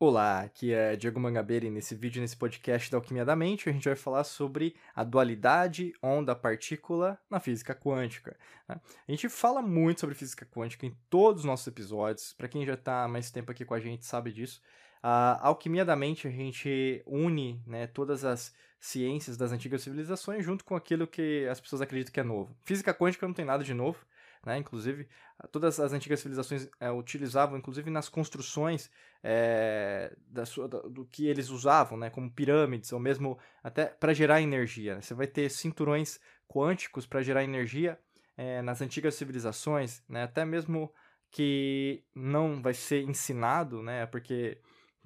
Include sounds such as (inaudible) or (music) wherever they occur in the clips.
Olá, aqui é Diego Mangabeira e nesse vídeo, nesse podcast da Alquimia da Mente, a gente vai falar sobre a dualidade onda-partícula na física quântica. Né? A gente fala muito sobre física quântica em todos os nossos episódios, para quem já está mais tempo aqui com a gente sabe disso. A Alquimia da Mente, a gente une né, todas as ciências das antigas civilizações junto com aquilo que as pessoas acreditam que é novo. Física quântica não tem nada de novo, né? Inclusive, todas as antigas civilizações é, utilizavam, inclusive nas construções é, da sua, do que eles usavam, né? como pirâmides, ou mesmo até para gerar energia. Né? Você vai ter cinturões quânticos para gerar energia é, nas antigas civilizações, né? até mesmo que não vai ser ensinado, né? porque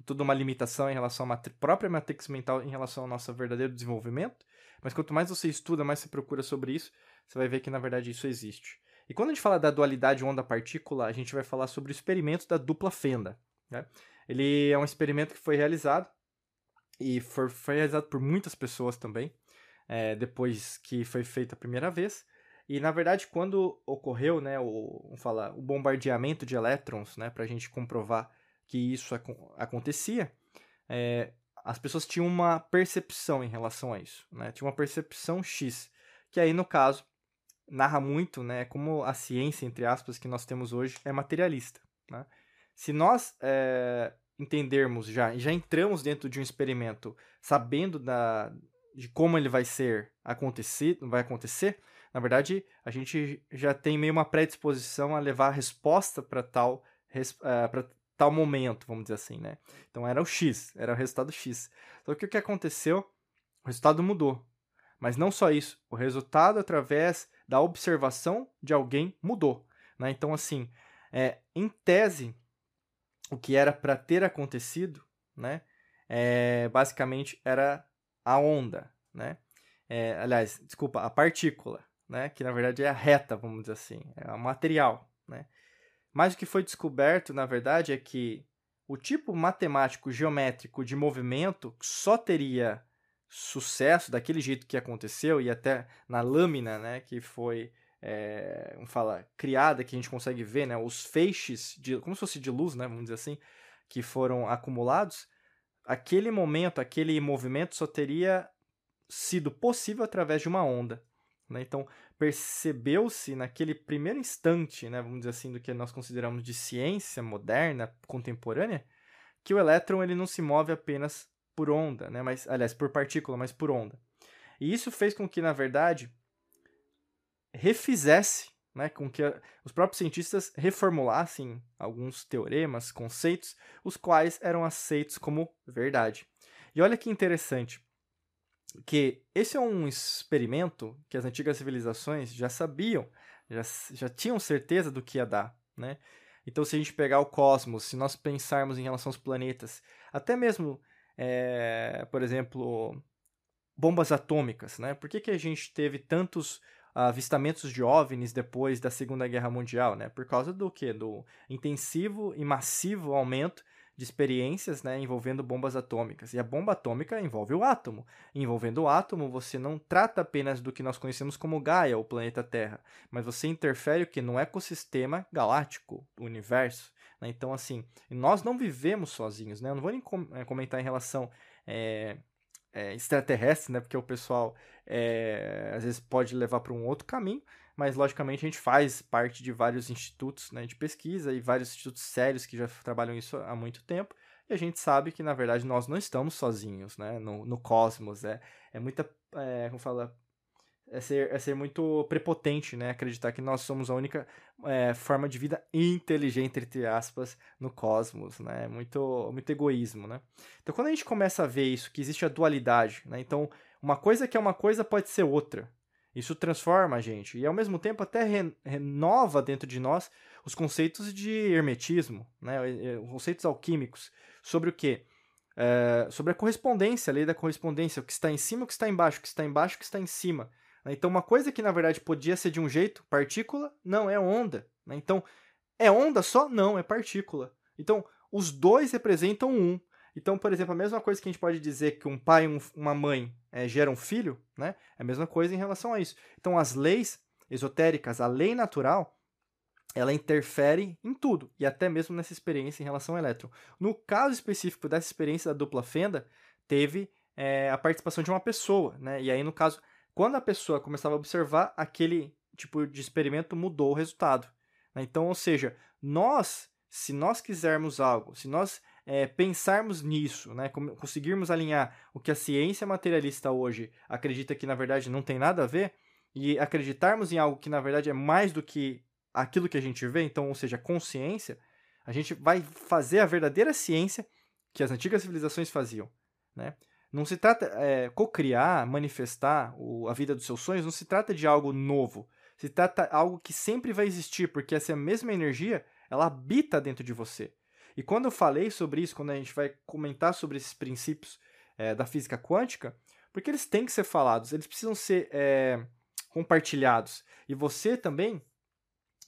tudo uma limitação em relação à própria matrix mental em relação ao nosso verdadeiro desenvolvimento, mas quanto mais você estuda, mais você procura sobre isso, você vai ver que na verdade isso existe. E quando a gente fala da dualidade onda-partícula, a gente vai falar sobre o experimento da dupla fenda. Né? Ele é um experimento que foi realizado e foi, foi realizado por muitas pessoas também, é, depois que foi feito a primeira vez. E na verdade, quando ocorreu né, o, falar, o bombardeamento de elétrons, né, para a gente comprovar que isso ac acontecia, é, as pessoas tinham uma percepção em relação a isso. Né? Tinha uma percepção X, que aí no caso narra muito, né, como a ciência, entre aspas, que nós temos hoje é materialista. Né? Se nós é, entendermos já, já entramos dentro de um experimento sabendo da, de como ele vai ser acontecer, vai acontecer, na verdade, a gente já tem meio uma predisposição a levar a resposta para tal, uh, para tal momento, vamos dizer assim, né? Então era o X, era o resultado X. Só que o que aconteceu? O resultado mudou. Mas não só isso, o resultado através da observação de alguém mudou. Né? Então, assim, é, em tese, o que era para ter acontecido, né, é, basicamente era a onda, né? É, aliás, desculpa, a partícula, né, que na verdade é a reta, vamos dizer assim, é o material, né? Mas o que foi descoberto, na verdade, é que o tipo matemático geométrico de movimento só teria sucesso daquele jeito que aconteceu e até na lâmina, né, que foi é, vamos falar, criada, que a gente consegue ver, né, os feixes, de, como se fosse de luz, né, vamos dizer assim, que foram acumulados, aquele momento, aquele movimento só teria sido possível através de uma onda. Né? Então, percebeu-se naquele primeiro instante, né, vamos dizer assim, do que nós consideramos de ciência moderna, contemporânea, que o elétron ele não se move apenas por onda, né? Mas, aliás, por partícula, mas por onda. E isso fez com que, na verdade, refizesse, né, com que os próprios cientistas reformulassem alguns teoremas, conceitos, os quais eram aceitos como verdade. E olha que interessante, que esse é um experimento que as antigas civilizações já sabiam, já, já tinham certeza do que ia dar, né? Então, se a gente pegar o cosmos, se nós pensarmos em relação aos planetas, até mesmo é, por exemplo, bombas atômicas, né? Por que, que a gente teve tantos avistamentos de OVNIs depois da Segunda Guerra Mundial, né? Por causa do que? Do intensivo e massivo aumento de experiências né, envolvendo bombas atômicas. E a bomba atômica envolve o átomo. Envolvendo o átomo, você não trata apenas do que nós conhecemos como Gaia, o planeta Terra, mas você interfere o que no ecossistema galáctico, o universo. Né? Então, assim, nós não vivemos sozinhos, né? Eu não vou nem é, comentar em relação é, é, extraterrestre, né? Porque o pessoal é, às vezes pode levar para um outro caminho, mas logicamente a gente faz parte de vários institutos né, de pesquisa e vários institutos sérios que já trabalham isso há muito tempo. E a gente sabe que, na verdade, nós não estamos sozinhos né, no, no cosmos. É, é muita, é, como fala, é ser, é ser muito prepotente, né? Acreditar que nós somos a única é, forma de vida inteligente, entre aspas, no cosmos, né? Muito, muito egoísmo, né? Então, quando a gente começa a ver isso, que existe a dualidade, né? Então, uma coisa que é uma coisa pode ser outra. Isso transforma a gente e, ao mesmo tempo, até re renova dentro de nós os conceitos de hermetismo, né? Os conceitos alquímicos sobre o quê? É, sobre a correspondência, a lei da correspondência, o que está em cima, o que está embaixo, o que está embaixo, o que está em cima. Né? Então, uma coisa que na verdade podia ser de um jeito, partícula, não, é onda. Né? Então, é onda só? Não, é partícula. Então, os dois representam um. Então, por exemplo, a mesma coisa que a gente pode dizer que um pai e uma mãe é, geram um filho, né? É a mesma coisa em relação a isso. Então, as leis esotéricas, a lei natural, ela interfere em tudo, e até mesmo nessa experiência em relação ao elétron. No caso específico dessa experiência da dupla fenda, teve é, a participação de uma pessoa, né? E aí, no caso, quando a pessoa começava a observar, aquele tipo de experimento mudou o resultado. Né? Então, ou seja, nós, se nós quisermos algo, se nós é, pensarmos nisso, né? conseguirmos alinhar o que a ciência materialista hoje acredita que, na verdade, não tem nada a ver, e acreditarmos em algo que, na verdade, é mais do que aquilo que a gente vê, então, ou seja, consciência, a gente vai fazer a verdadeira ciência que as antigas civilizações faziam, né? Não se trata é, cocriar, manifestar o, a vida dos seus sonhos, não se trata de algo novo. Se trata de algo que sempre vai existir, porque essa mesma energia, ela habita dentro de você. E quando eu falei sobre isso, quando a gente vai comentar sobre esses princípios é, da física quântica, porque eles têm que ser falados, eles precisam ser é, compartilhados. E você também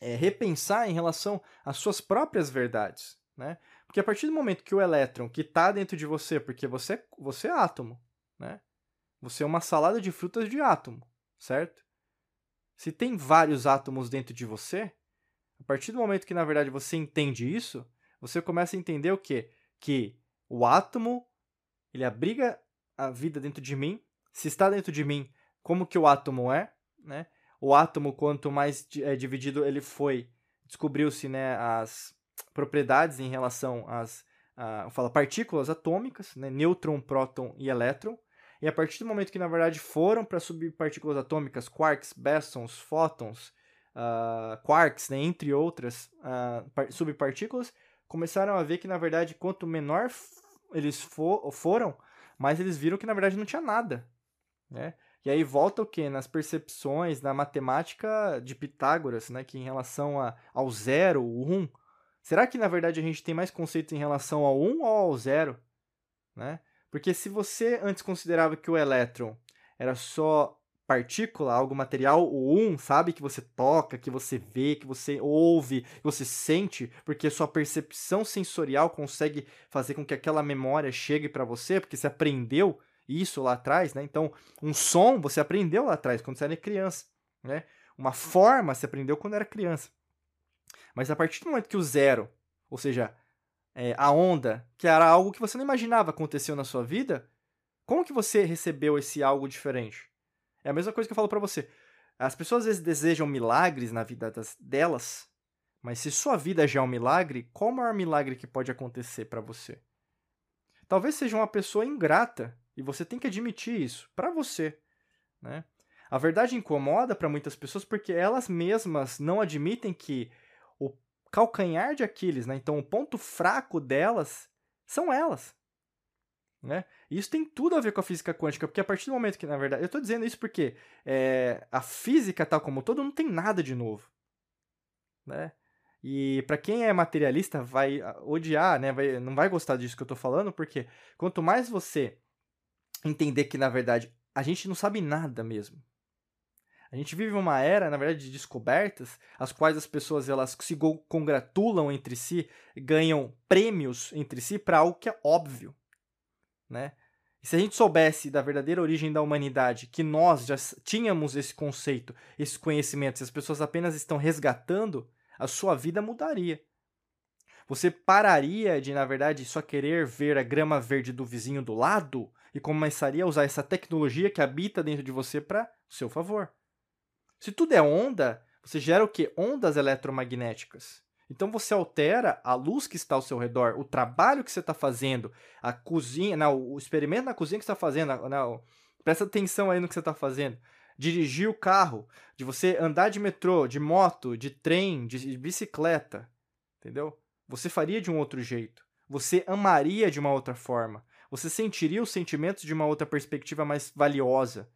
é, repensar em relação às suas próprias verdades, né? Porque a partir do momento que o elétron que está dentro de você, porque você, você é átomo, né? Você é uma salada de frutas de átomo, certo? Se tem vários átomos dentro de você, a partir do momento que na verdade você entende isso, você começa a entender o quê? Que o átomo ele abriga a vida dentro de mim. Se está dentro de mim, como que o átomo é, né? o átomo, quanto mais é, dividido ele foi, descobriu-se né, as propriedades em relação às a, fala, partículas atômicas, né, nêutron, próton e elétron. E a partir do momento que, na verdade, foram para subpartículas atômicas, quarks, bosons, fótons, uh, quarks, né, entre outras uh, subpartículas, começaram a ver que, na verdade, quanto menor eles for, foram, mais eles viram que, na verdade, não tinha nada. Né? E aí volta o quê? Nas percepções, na matemática de Pitágoras, né? Que em relação a, ao zero, o um. Será que na verdade a gente tem mais conceitos em relação ao um ou ao zero? Né? Porque se você antes considerava que o elétron era só partícula, algo material, o um, sabe? Que você toca, que você vê, que você ouve, que você sente, porque sua percepção sensorial consegue fazer com que aquela memória chegue para você, porque você aprendeu isso lá atrás, né? Então, um som você aprendeu lá atrás, quando você era criança, né? Uma forma você aprendeu quando era criança. Mas a partir do momento que o zero, ou seja, é, a onda, que era algo que você não imaginava aconteceu na sua vida, como que você recebeu esse algo diferente? É a mesma coisa que eu falo para você. As pessoas às vezes desejam milagres na vida das, delas, mas se sua vida já é um milagre, qual o maior milagre que pode acontecer para você? Talvez seja uma pessoa ingrata e você tem que admitir isso para você, né? A verdade incomoda para muitas pessoas porque elas mesmas não admitem que calcanhar de Aquiles, né? Então o ponto fraco delas são elas. Né? Isso tem tudo a ver com a física quântica, porque a partir do momento que, na verdade, eu estou dizendo isso porque é, a física, tal como todo, não tem nada de novo. Né? E para quem é materialista, vai odiar, né? Vai, não vai gostar disso que eu estou falando, porque quanto mais você entender que, na verdade, a gente não sabe nada mesmo. A gente vive uma era, na verdade, de descobertas, as quais as pessoas elas se congratulam entre si, ganham prêmios entre si para algo que é óbvio, né? E se a gente soubesse da verdadeira origem da humanidade, que nós já tínhamos esse conceito, esse conhecimento, se as pessoas apenas estão resgatando, a sua vida mudaria. Você pararia de, na verdade, só querer ver a grama verde do vizinho do lado e começaria a usar essa tecnologia que habita dentro de você para seu favor. Se tudo é onda, você gera o que? Ondas eletromagnéticas. Então você altera a luz que está ao seu redor, o trabalho que você está fazendo, a cozinha, não, o experimento na cozinha que você está fazendo, não, presta atenção aí no que você está fazendo. Dirigir o carro, de você andar de metrô, de moto, de trem, de bicicleta, entendeu? Você faria de um outro jeito. Você amaria de uma outra forma. Você sentiria os sentimentos de uma outra perspectiva mais valiosa.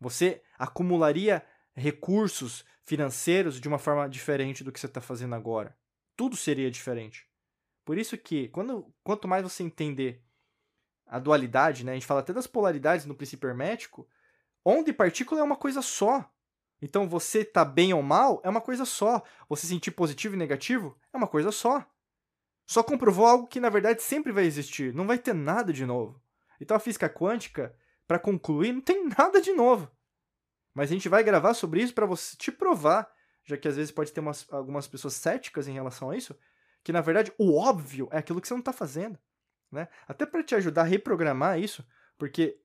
Você acumularia recursos financeiros de uma forma diferente do que você está fazendo agora. Tudo seria diferente. Por isso que, quando, quanto mais você entender a dualidade, né, a gente fala até das polaridades no princípio hermético, onda e partícula é uma coisa só. Então, você tá bem ou mal é uma coisa só. Você sentir positivo e negativo é uma coisa só só comprovou algo que na verdade sempre vai existir, não vai ter nada de novo. Então a física quântica, para concluir, não tem (laughs) nada de novo. Mas a gente vai gravar sobre isso para você te provar já que às vezes pode ter umas, algumas pessoas céticas em relação a isso, que na verdade o óbvio é aquilo que você não está fazendo. Né? Até para te ajudar a reprogramar isso, porque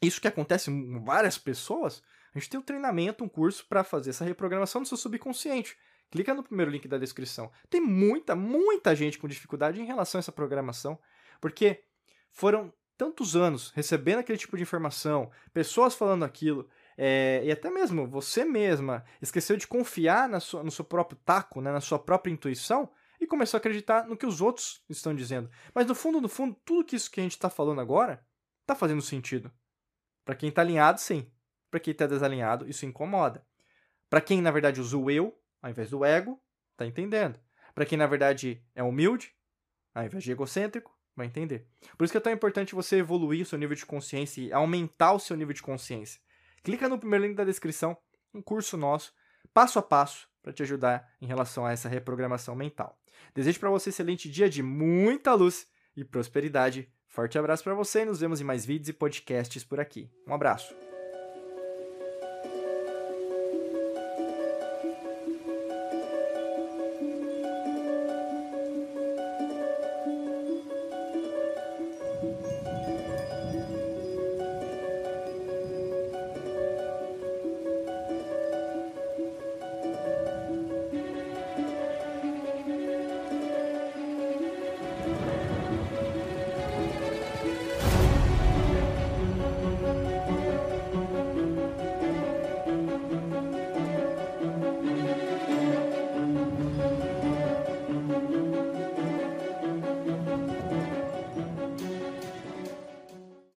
isso que acontece com várias pessoas, a gente tem um treinamento, um curso para fazer essa reprogramação do seu subconsciente. Clica no primeiro link da descrição. Tem muita, muita gente com dificuldade em relação a essa programação, porque foram tantos anos recebendo aquele tipo de informação, pessoas falando aquilo, é, e até mesmo você mesma esqueceu de confiar na sua, no seu próprio taco, né, na sua própria intuição, e começou a acreditar no que os outros estão dizendo. Mas no fundo, no fundo, tudo que isso que a gente está falando agora está fazendo sentido. Para quem está alinhado, sim. Para quem está desalinhado, isso incomoda. Para quem, na verdade, usa o eu, ao invés do ego, tá entendendo. Para quem, na verdade, é humilde, ao invés de egocêntrico, vai entender. Por isso que é tão importante você evoluir o seu nível de consciência e aumentar o seu nível de consciência. Clica no primeiro link da descrição, um curso nosso, passo a passo, para te ajudar em relação a essa reprogramação mental. Desejo para você um excelente dia de muita luz e prosperidade. Forte abraço para você e nos vemos em mais vídeos e podcasts por aqui. Um abraço.